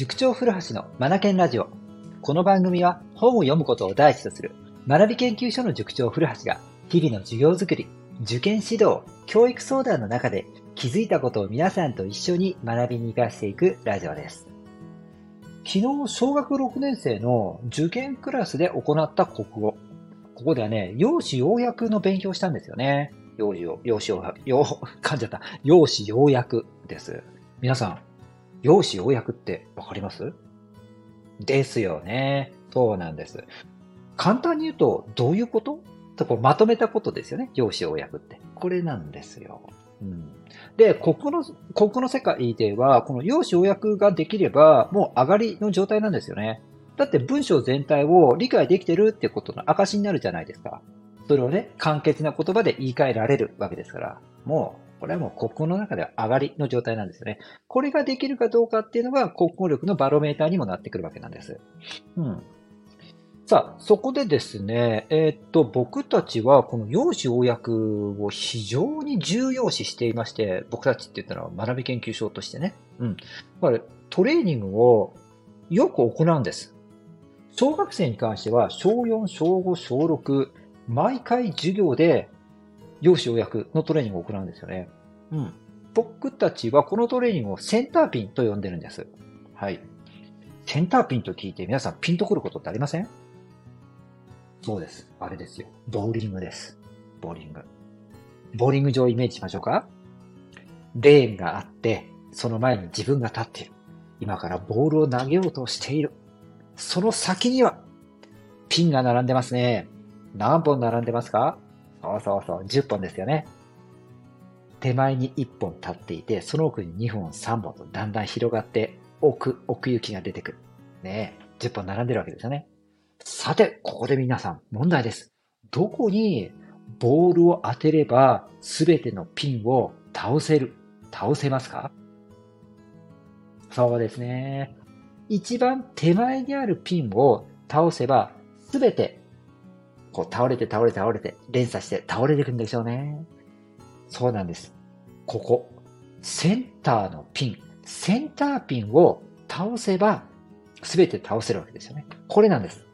塾長古橋のマナケンラジオ。この番組は本を読むことを第一とする学び研究所の塾長古橋が日々の授業づくり、受験指導、教育相談の中で気づいたことを皆さんと一緒に学びに活かしていくラジオです。昨日、小学6年生の受験クラスで行った国語。ここではね、用紙要約の勉強したんですよね。用紙を、用紙を、よ、噛んじゃった。用紙要約です。皆さん、用紙要約ってわかります？ですよね。そうなんです。簡単に言うと、どういうこと？とこまとめたことですよね。用紙要約って。これなんですよ。うん、で、ここの、ここの世界では、この用紙要約ができれば、もう上がりの状態なんですよね。だって文章全体を理解できてるってことの証になるじゃないですか。それをね、簡潔な言葉で言い換えられるわけですから、もうこれはもう国語の中では上がりの状態なんですよね。これができるかどうかっていうのが国語力のバロメーターにもなってくるわけなんです。うん。さあ、そこでですね、えー、っと、僕たちはこの用紙要約を非常に重要視していまして、僕たちって言ったのは学び研究所としてね。うん。これ、トレーニングをよく行うんです。小学生に関しては、小4、小5、小6、毎回授業で用紙要約のトレーニングを行うんですよね。うん。僕たちはこのトレーニングをセンターピンと呼んでるんです。はい。センターピンと聞いて皆さんピンとくることってありません？そうです。あれですよ。ボーリングです。ボーリング。ボーリング場をイメージしましょうか？レーンがあって、その前に自分が立っている。今からボールを投げようとしている。その先には、ピンが並んでますね。何本並んでますか？そうそうそう、10本ですよね。手前に1本立っていて、その奥に2本、3本とだんだん広がって奥、奥行きが出てくる。ねえ、10本並んでるわけですよね。さて、ここで皆さん、問題です。どこにボールを当てれば全てのピンを倒せる、倒せますか？そうですね。一番手前にあるピンを倒せば全てこう倒れて倒れて倒れて、連鎖して倒れていくんでしょうね。そうなんです。ここ、センターのピン、センターピンを倒せば、すべて倒せるわけですよね。これなんです。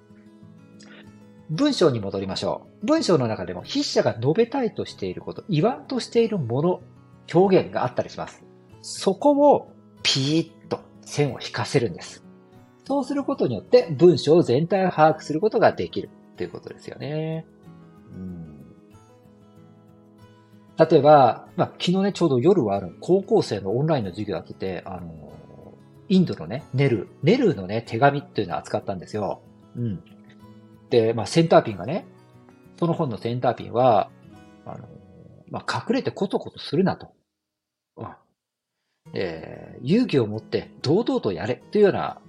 文章に戻りましょう。文章の中でも筆者が述べたいとしていること、言わんとしているもの、表現があったりします。そこをピーッと線を引かせるんです。そうすることによって文章全体を把握することができる。っていうことですよね。うん、例えば、まあ、昨日ね、ちょうど夜はある高校生のオンラインの授業が来て、あの、インドのね、ネル、ネルのね、手紙っていうのを扱ったんですよ。うん。で、まあ、センターピンがね、その本のセンターピンは、あの、まあ、隠れてコトコトするなと。うん。えー、勇気を持って堂々とやれというような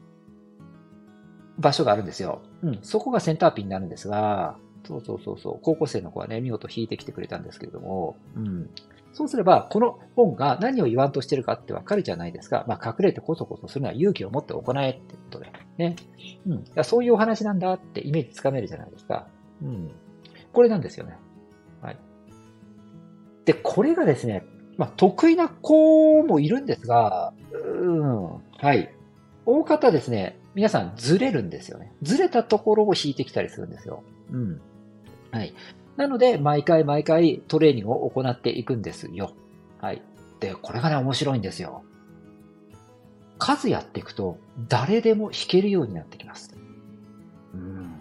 場所があるんですよ。うん、そこがセンターピンになるんですが、そうそうそうそう、高校生の子はね、見事弾いてきてくれたんですけれども、うん。そうすれば、この本が何を言わんとしてるかってわかるじゃないですか。まあ、隠れてこそこそするのは勇気を持って行えってことで。ね。うん。そういうお話なんだってイメージつかめるじゃないですか。うん。これなんですよね。はい。で、これがですね、まあ、得意な子もいるんですが、うん。はい。大方ですね、皆さんずれるんですよね。ずれたところを引いてきたりするんですよ。うん。はい。なので、毎回毎回トレーニングを行っていくんですよ。はい。で、これがね、面白いんですよ。数やっていくと、誰でも弾けるようになってきます。うん。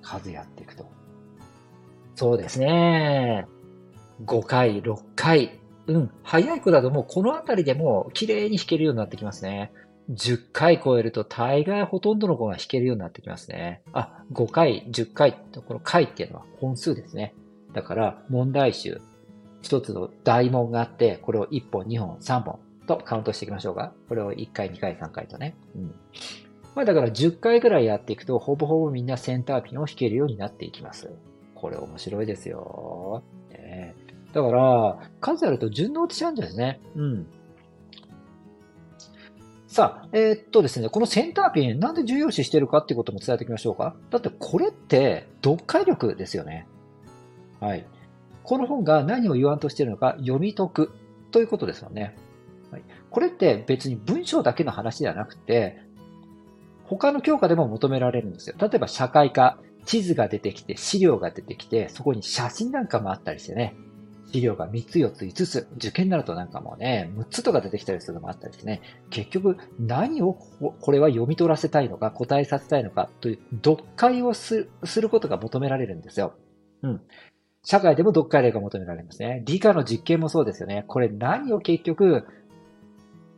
数やっていくと。そうですね。5回、6回。うん。早い子だともうこのあたりでも綺麗に弾けるようになってきますね。10回超えると大概ほとんどの子が弾けるようになってきますね。あ、5回、10回、この回っていうのは本数ですね。だから問題集、一つの大問があって、これを1本、2本、3本とカウントしていきましょうか。これを1回、2回、3回とね。うん。まあだから10回ぐらいやっていくと、ほぼほぼみんなセンターピンを弾けるようになっていきます。これ面白いですよ。ね、だから、数あると順応しちゃうんですね。うん。さあ、えー、っとですね、このセンターピン、なんで重要視してるかっていうことも伝えておきましょうか。だってこれって読解力ですよね。はい。この本が何を言わんとしてるのか読み解くということですよね。はい、これって別に文章だけの話ではなくて、他の教科でも求められるんですよ。例えば社会科、地図が出てきて、資料が出てきて、そこに写真なんかもあったりしてね、資料が3つ、4つ、5つ、受験になるとなんかもうね、6つとか出てきたりするのもあったりしてね、結局何をこれは読み取らせたいのか、答えさせたいのかという読解をすることが求められるんですよ。うん。社会でも読解例が求められますね。理科の実験もそうですよね。これ何を結局、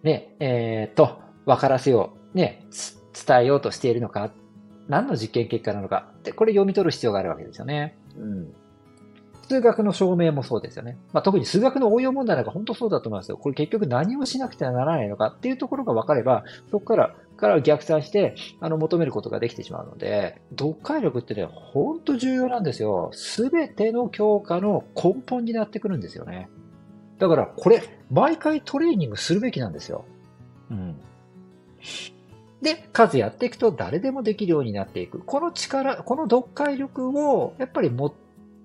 ね、えー、っと、分からせよう、ね、伝えようとしているのか、何の実験結果なのかって、これ読み取る必要があるわけですよね。うん。数学の証明もそうですよね。まあ、特に数学の応用問題なんか本当そうだと思いますよ。これ結局何をしなくてはならないのかっていうところが分かれば、そこからから逆算して、あの、求めることができてしまうので、読解力ってね、本当重要なんですよ。すべての教科の根本になってくるんですよね。だから、これ、毎回トレーニングするべきなんですよ。うん。で、数やっていくと誰でもできるようになっていく。この力、この読解力をやっぱり持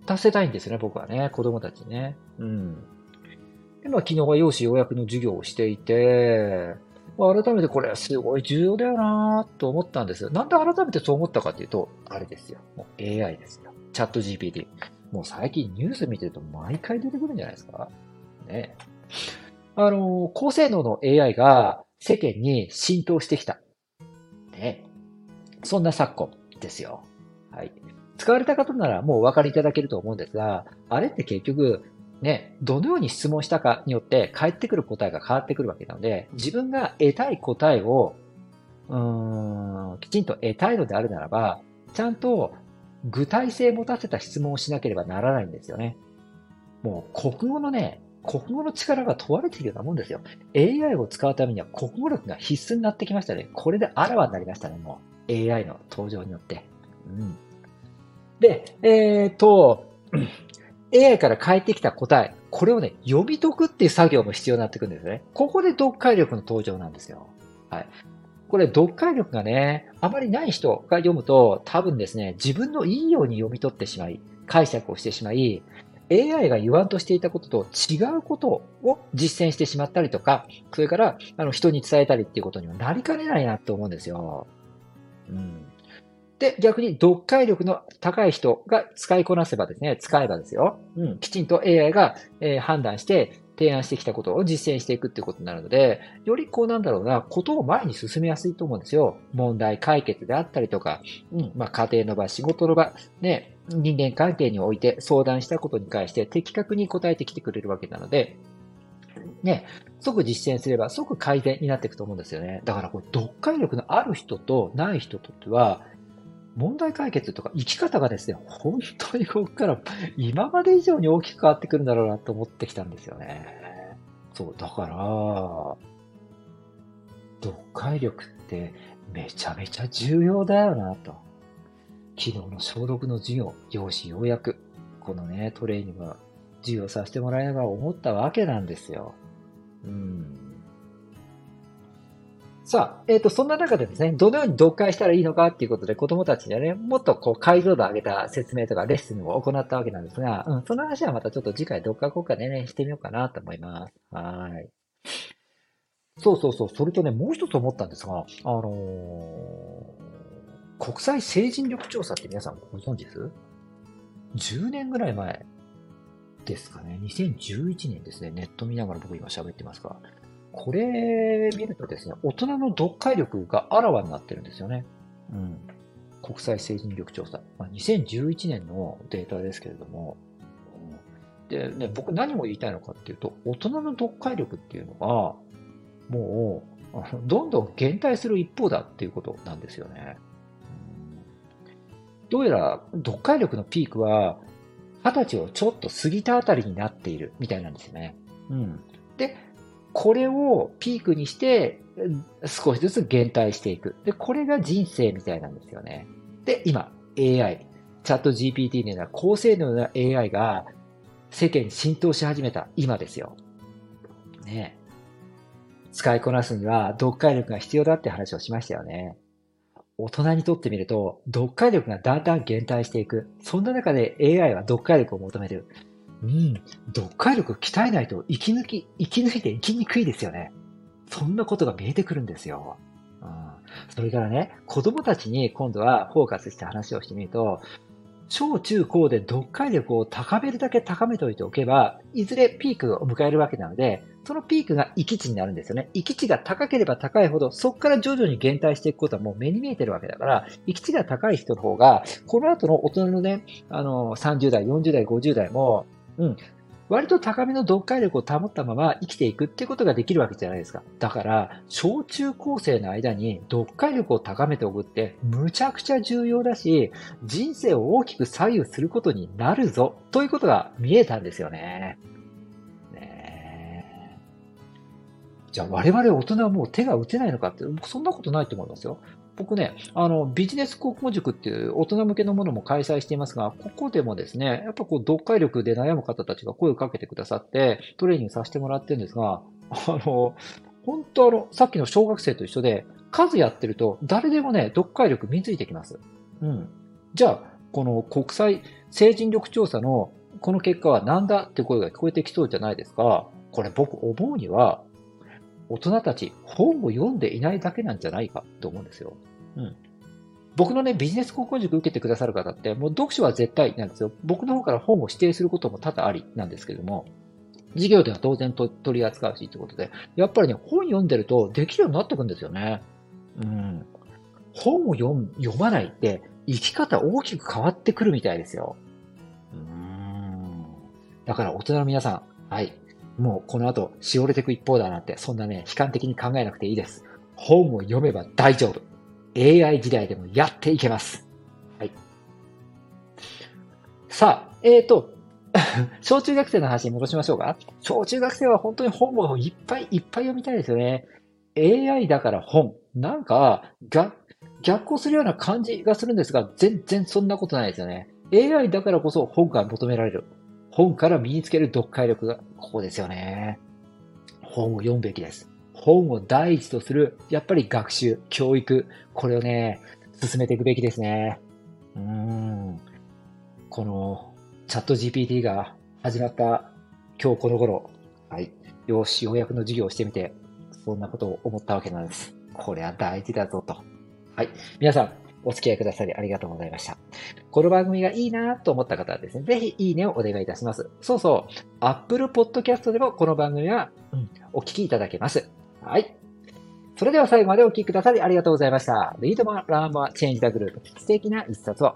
たせたいんですね、僕はね。子供たちね。うん。で、まあ、昨日は用紙要約の授業をしていて、まあ、改めてこれはすごい重要だよなと思ったんです。なんで改めてそう思ったかっていうと、あれですよ。もう AI ですよ。チャット GPT。もう最近ニュース見てると毎回出てくるんじゃないですか。ね。あの、高性能の AI が世間に浸透してきた。ね。そんな昨今ですよ。はい。使われた方ならもうお分かりいただけると思うんですが、あれって結局、ね、どのように質問したかによって返ってくる答えが変わってくるわけなので、自分が得たい答えを、うーん、きちんと得たいのであるならば、ちゃんと具体性持たせた質問をしなければならないんですよね。もう国語のね、国語の力が問われているようなもんですよ。AI を使うためには国語力が必須になってきましたね。これであらわになりましたね、もう。AI の登場によって。うん。で、えっ、と、AI から返ってきた答え、これをね、読み解くっていう作業も必要になってくるんですね。ここで読解力の登場なんですよ。はい。これ、読解力がね、あまりない人が読むと、多分ですね、自分のいいように読み取ってしまい、解釈をしてしまい、AI が言わんとしていたことと違うことを実践してしまったりとか、それから、あの、人に伝えたりっていうことにはなりかねないなと思うんですよ。うん。で、逆に読解力の高い人が使いこなせばですね、使えばですよ、うん、きちんと AI が、えー、判断して提案してきたことを実践していくっていうことになるので、よりこうなんだろうな、ことを前に進めやすいと思うんですよ。問題解決であったりとか、うん、まあ家庭の場、仕事の場、ね、人間関係において相談したことに関して的確に答えてきてくれるわけなので、ね、即実践すれば即改善になっていくと思うんですよね。だからこれ読解力のある人とない人とっては、問題解決とか生き方がですね、本当にここから今まで以上に大きく変わってくるんだろうなと思ってきたんですよね。そう、だから、読解力ってめちゃめちゃ重要だよなと。昨日の消毒の授業、用紙ようやく、このね、トレーニングは授業させてもらいながら思ったわけなんですよ。うん。さあ、えっ、ー、と、そんな中でですね、どのように読解したらいいのかっていうことで子供たちにはね、もっとこう解像度上げた説明とかレッスンを行ったわけなんですが、うん、その話はまたちょっと次回読解効果でね、してみようかなと思います。はい。そうそうそう、それとね、もう一つ思ったんですが、あのー、国際成人力調査って皆さんご存知です ?10 年ぐらい前ですかね。2011年ですね。ネット見ながら僕今喋ってますが。これ見るとですね、大人の読解力があらわになってるんですよね。うん。国際成人力調査。まあ、2011年のデータですけれども、で、ね、僕何も言いたいのかっていうと、大人の読解力っていうのが、もう、どんどん減退する一方だっていうことなんですよね。どうやら読解力のピークは、二十歳をちょっと過ぎたあたりになっているみたいなんですよね。うん。で、これをピークにして、少しずつ減退していく。で、これが人生みたいなんですよね。で、今、AI、チャット GPT のような高性能な AI が世間に浸透し始めた今ですよ。ね使いこなすには読解力が必要だって話をしましたよね。大人にとってみると、読解力がだんだん減退していく。そんな中で AI は読解力を求める。うん、読解力鍛えないと生き抜き、生き抜いて生きにくいですよね。そんなことが見えてくるんですよ。うん、それからね、子供たちに今度はフォーカスして話をしてみると、小中高で読解力を高めるだけ高めておいておけば、いずれピークを迎えるわけなので、そのピークが域値になるんですよね。域値が高ければ高いほど、そこから徐々に減退していくことはもう目に見えてるわけだから、域値が高い人の方が、この後の大人のね、あの、30代、40代、50代も、うん、割と高めの読解力を保ったまま生きていくっていうことができるわけじゃないですか。だから、小中高生の間に読解力を高めておくってむちゃくちゃ重要だし、人生を大きく左右することになるぞ、ということが見えたんですよね。ねじゃあ我々大人はもう手が打てないのかって、そんなことないと思いますよ。僕ね、あの、ビジネス国語塾っていう大人向けのものも開催していますが、ここでもですね、やっぱこう、読解力で悩む方たちが声をかけてくださって、トレーニングさせてもらってるんですが、あの、本当あの、さっきの小学生と一緒で、数やってると、誰でもね、読解力身についてきます。うん。じゃあ、この国際成人力調査のこの結果は何だって声が聞こえてきそうじゃないですか。これ僕思うには、大人たち本を読んでいないだけなんじゃないかと思うんですよ。うん。僕のね、ビジネス高校塾受けてくださる方って、もう読書は絶対なんですよ。僕の方から本を指定することも多々ありなんですけども、授業では当然と取り扱うしってことで、やっぱりね、本読んでるとできるようになってくんですよね。うん。本を読読まないって生き方大きく変わってくるみたいですよ。うん。だから大人の皆さん、はい。もうこの後、しおれていく一方だなんて、そんなね、悲観的に考えなくていいです。本を読めば大丈夫。AI 時代でもやっていけます。はい。さあ、えーと、小中学生の話に戻しましょうか。小中学生は本当に本をいっぱいいっぱい読みたいですよね。AI だから本。なんか、逆、逆行するような感じがするんですが、全然そんなことないですよね。AI だからこそ本が求められる。本から身につける読解力が、ここですよね。本を読むべきです。本を第一とする、やっぱり学習、教育、これをね、進めていくべきですね。うん。この、チャット GPT が始まった今日この頃、はい。よし、ようやくの授業をしてみて、そんなことを思ったわけなんです。これは大事だぞと。はい。皆さん、お付き合いくださりありがとうございました。この番組がいいなと思った方はですね、ぜひいいねをお願いいたします。そうそう、Apple Podcast でもこの番組は、うん、お聞きいただけます。はい。それでは最後までお聴きくださりありがとうございました。Read More, Learn More, Change the Group 素敵な一冊を。